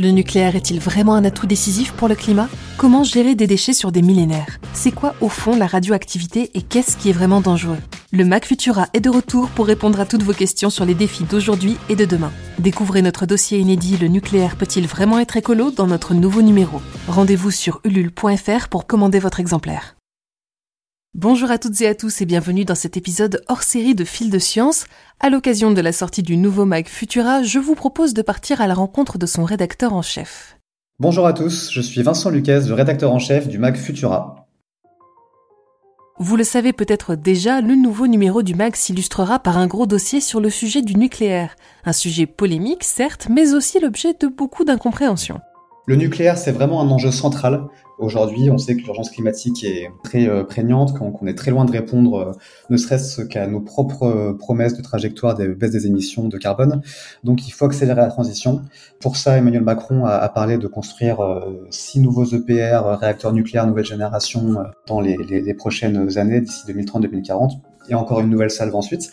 Le nucléaire est-il vraiment un atout décisif pour le climat? Comment gérer des déchets sur des millénaires? C'est quoi au fond la radioactivité et qu'est-ce qui est vraiment dangereux? Le Mac Futura est de retour pour répondre à toutes vos questions sur les défis d'aujourd'hui et de demain. Découvrez notre dossier inédit Le nucléaire peut-il vraiment être écolo dans notre nouveau numéro. Rendez-vous sur ulule.fr pour commander votre exemplaire. Bonjour à toutes et à tous et bienvenue dans cet épisode hors série de Fil de Science. À l'occasion de la sortie du nouveau mag Futura, je vous propose de partir à la rencontre de son rédacteur en chef. Bonjour à tous, je suis Vincent Lucas, le rédacteur en chef du mag Futura. Vous le savez peut-être déjà, le nouveau numéro du mag s'illustrera par un gros dossier sur le sujet du nucléaire. Un sujet polémique, certes, mais aussi l'objet de beaucoup d'incompréhensions. Le nucléaire, c'est vraiment un enjeu central. Aujourd'hui, on sait que l'urgence climatique est très euh, prégnante, qu'on est très loin de répondre, euh, ne serait-ce qu'à nos propres euh, promesses de trajectoire de baisse des émissions de carbone. Donc, il faut accélérer la transition. Pour ça, Emmanuel Macron a, parlé de construire six nouveaux EPR, réacteurs nucléaires nouvelle génération, dans les, les prochaines années, d'ici 2030-2040 et encore une nouvelle salve ensuite.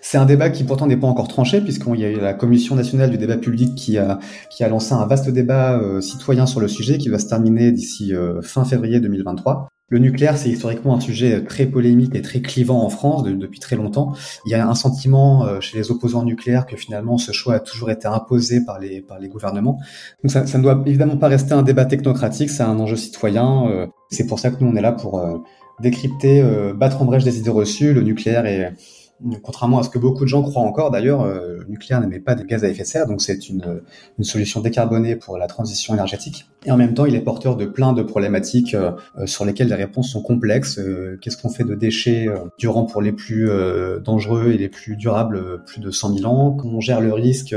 C'est un débat qui pourtant n'est pas encore tranché, puisqu'il y a eu la Commission nationale du débat public qui a, qui a lancé un vaste débat euh, citoyen sur le sujet, qui va se terminer d'ici euh, fin février 2023. Le nucléaire, c'est historiquement un sujet très polémique et très clivant en France depuis très longtemps. Il y a un sentiment euh, chez les opposants nucléaires que finalement ce choix a toujours été imposé par les, par les gouvernements. Donc ça, ça ne doit évidemment pas rester un débat technocratique, c'est un enjeu citoyen. C'est pour ça que nous on est là pour décrypter, battre en brèche des idées reçues. Le nucléaire est Contrairement à ce que beaucoup de gens croient encore, d'ailleurs, euh, le nucléaire n'émet pas de gaz à effet de serre, donc c'est une, une, solution décarbonée pour la transition énergétique. Et en même temps, il est porteur de plein de problématiques euh, sur lesquelles les réponses sont complexes. Euh, qu'est-ce qu'on fait de déchets durant pour les plus dangereux et les plus durables, plus de 100 000 ans? Comment on gère le risque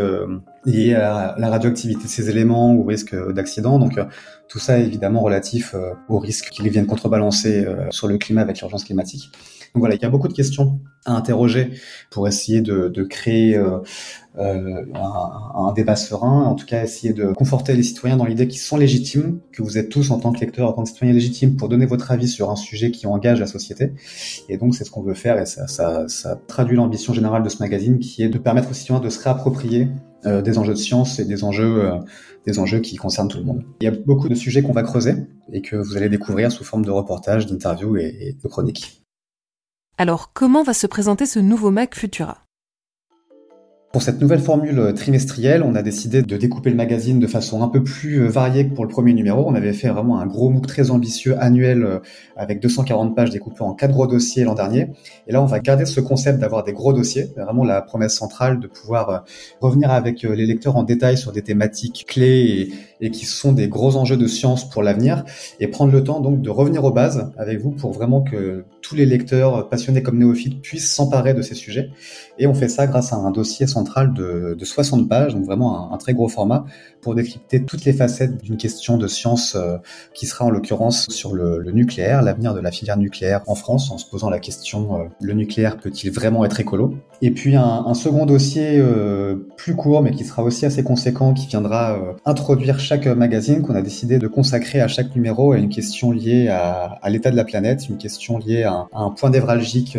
lié à la radioactivité de ces éléments ou risque d'accident? Donc tout ça est évidemment relatif au risque qu'ils viennent contrebalancer sur le climat avec l'urgence climatique. Donc voilà, il y a beaucoup de questions à interroger pour essayer de, de créer euh, euh, un, un, débat serein, en tout cas essayer de conforter les citoyens dans l'idée qu'ils sont légitimes, que vous êtes tous en tant que lecteurs, en tant que citoyens légitimes pour donner votre avis sur un sujet qui engage la société. Et donc c'est ce qu'on veut faire et ça, ça, ça traduit l'ambition générale de ce magazine qui est de permettre aux citoyens de se réapproprier euh, des enjeux de science et des enjeux, euh, des enjeux qui concernent tout le monde. Il y a beaucoup de sujets qu'on va creuser et que vous allez découvrir sous forme de reportages, d'interviews et, et de chroniques. Alors, comment va se présenter ce nouveau Mac Futura? Pour cette nouvelle formule trimestrielle, on a décidé de découper le magazine de façon un peu plus euh, variée que pour le premier numéro. On avait fait vraiment un gros MOOC très ambitieux annuel euh, avec 240 pages découpées en quatre gros dossiers l'an dernier. Et là, on va garder ce concept d'avoir des gros dossiers, vraiment la promesse centrale de pouvoir euh, revenir avec les lecteurs en détail sur des thématiques clés et, qui sont des gros enjeux de science pour l'avenir et prendre le temps donc de revenir aux bases avec vous pour vraiment que tous les lecteurs passionnés comme néophytes puissent s'emparer de ces sujets. Et on fait ça grâce à un dossier de, de 60 pages, donc vraiment un, très gros format, pour décrypter toutes les facettes d'une question de science euh, qui sera en l'occurrence sur le, nucléaire, l'avenir de la filière nucléaire en France, en se posant la question euh, le nucléaire peut-il vraiment être écolo? Et puis un, second dossier euh, plus court, mais qui sera aussi assez conséquent, qui viendra introduire chaque magazine qu'on a décidé de consacrer à chaque numéro à une question liée à, l'état de la planète, une question liée à, un point névralgique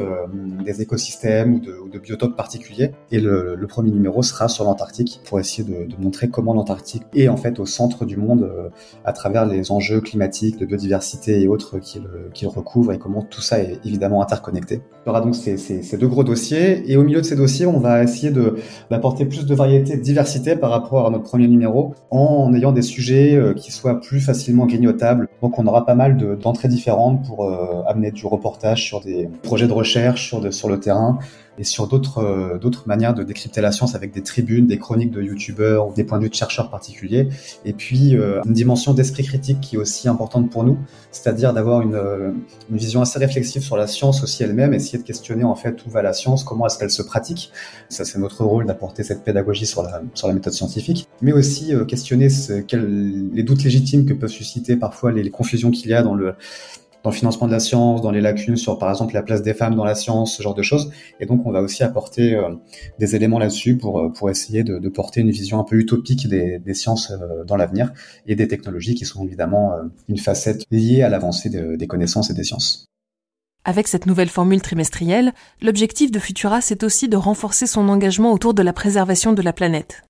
des écosystèmes ou de, ou de biotopes particuliers. Et le, le premier numéro sera sur l'Antarctique pour essayer de, montrer comment l'Antarctique est en fait au centre du monde euh, à travers les enjeux climatiques, de biodiversité et autres qu'il qu recouvre et comment tout ça est évidemment interconnecté. Il y aura donc ces, deux gros dossiers et au milieu de ces dossiers, on va essayer d'apporter plus de variété, de diversité par rapport à notre premier numéro en ayant des sujets euh, qui soient plus facilement grignotables. Donc on aura pas mal d'entrées différentes pour euh, amener du reportage sur des projets de recherche sur, le terrain, et sur euh, d'autres manières de décrypter la science avec des tribunes, des chroniques de youtubeurs ou des points de vue de chercheurs particuliers. Et puis euh, une dimension d'esprit critique qui est aussi importante pour nous, c'est-à-dire d'avoir une, euh, une vision assez réflexive sur la science aussi elle-même, essayer de questionner en fait où va la science, comment est-ce qu'elle se pratique. Ça c'est notre rôle d'apporter cette pédagogie sur la méthode scientifique, mais aussi questionner ce, quel, les doutes légitimes que peuvent susciter parfois les confusions qu'il y a dans le dans le financement de la science, dans les lacunes sur par exemple la place des femmes dans la science, ce genre de choses. Et donc on va aussi apporter euh, des éléments là-dessus pour, euh, pour essayer de, de, porter une vision un peu utopique des, des sciences euh, dans l'avenir et des technologies qui sont évidemment une facette liée à l'avancée de, des connaissances et des sciences. Avec cette nouvelle formule trimestrielle, l'objectif de Futura, c'est aussi de renforcer son engagement autour de la préservation de la planète.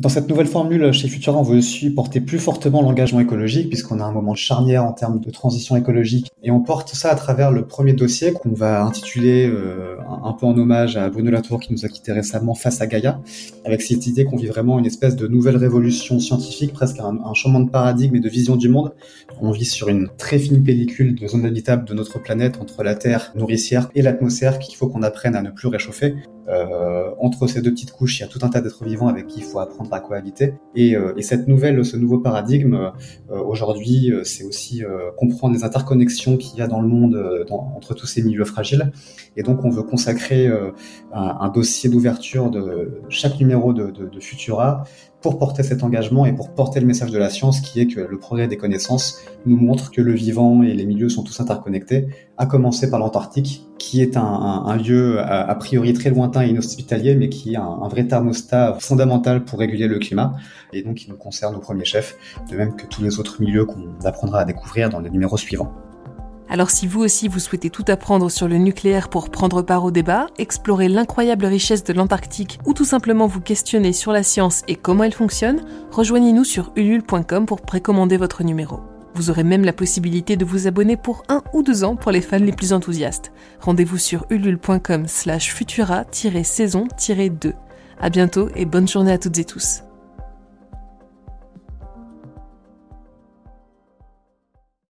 Dans cette nouvelle formule chez Futura, on veut aussi porter plus fortement l'engagement écologique puisqu'on a un moment charnière en termes de transition écologique et on porte ça à travers le premier dossier qu'on va intituler euh, un peu en hommage à Bruno Latour qui nous a quitté récemment face à Gaïa avec cette idée qu'on vit vraiment une espèce de nouvelle révolution scientifique, presque un, un changement de paradigme et de vision du monde. On vit sur une très fine pellicule de zone habitable de notre planète entre la Terre nourricière et l'atmosphère qu'il faut qu'on apprenne à ne plus réchauffer. Euh, entre ces deux petites couches, il y a tout un tas d'êtres vivants avec qui il faut apprendre à cohabiter. Et, euh, et cette nouvelle, ce nouveau paradigme, euh, aujourd'hui, euh, c'est aussi euh, comprendre les interconnexions qu'il y a dans le monde dans, entre tous ces milieux fragiles. Et donc, on veut consacrer un, un, dossier d'ouverture de chaque numéro de, de, de Futura pour porter cet engagement et pour porter le message de la science qui est que le progrès des connaissances nous montre que le vivant et les milieux sont tous interconnectés, à commencer par l'Antarctique, qui est un, lieu a, a, priori très lointain et inhospitalier, mais qui est un, un, vrai thermostat fondamental pour réguler le climat, et donc qui nous concerne au premier chef, de même que tous les autres milieux qu'on apprendra à découvrir dans les numéros suivants. Alors si vous aussi vous souhaitez tout apprendre sur le nucléaire pour prendre part au débat, explorer l'incroyable richesse de l'Antarctique ou tout simplement vous questionner sur la science et comment elle fonctionne, rejoignez-nous sur ulule.com pour précommander votre numéro. Vous aurez même la possibilité de vous abonner pour un ou deux ans pour les fans les plus enthousiastes. Rendez-vous sur ulule.com slash futura-saison-2. À bientôt et bonne journée à toutes et tous.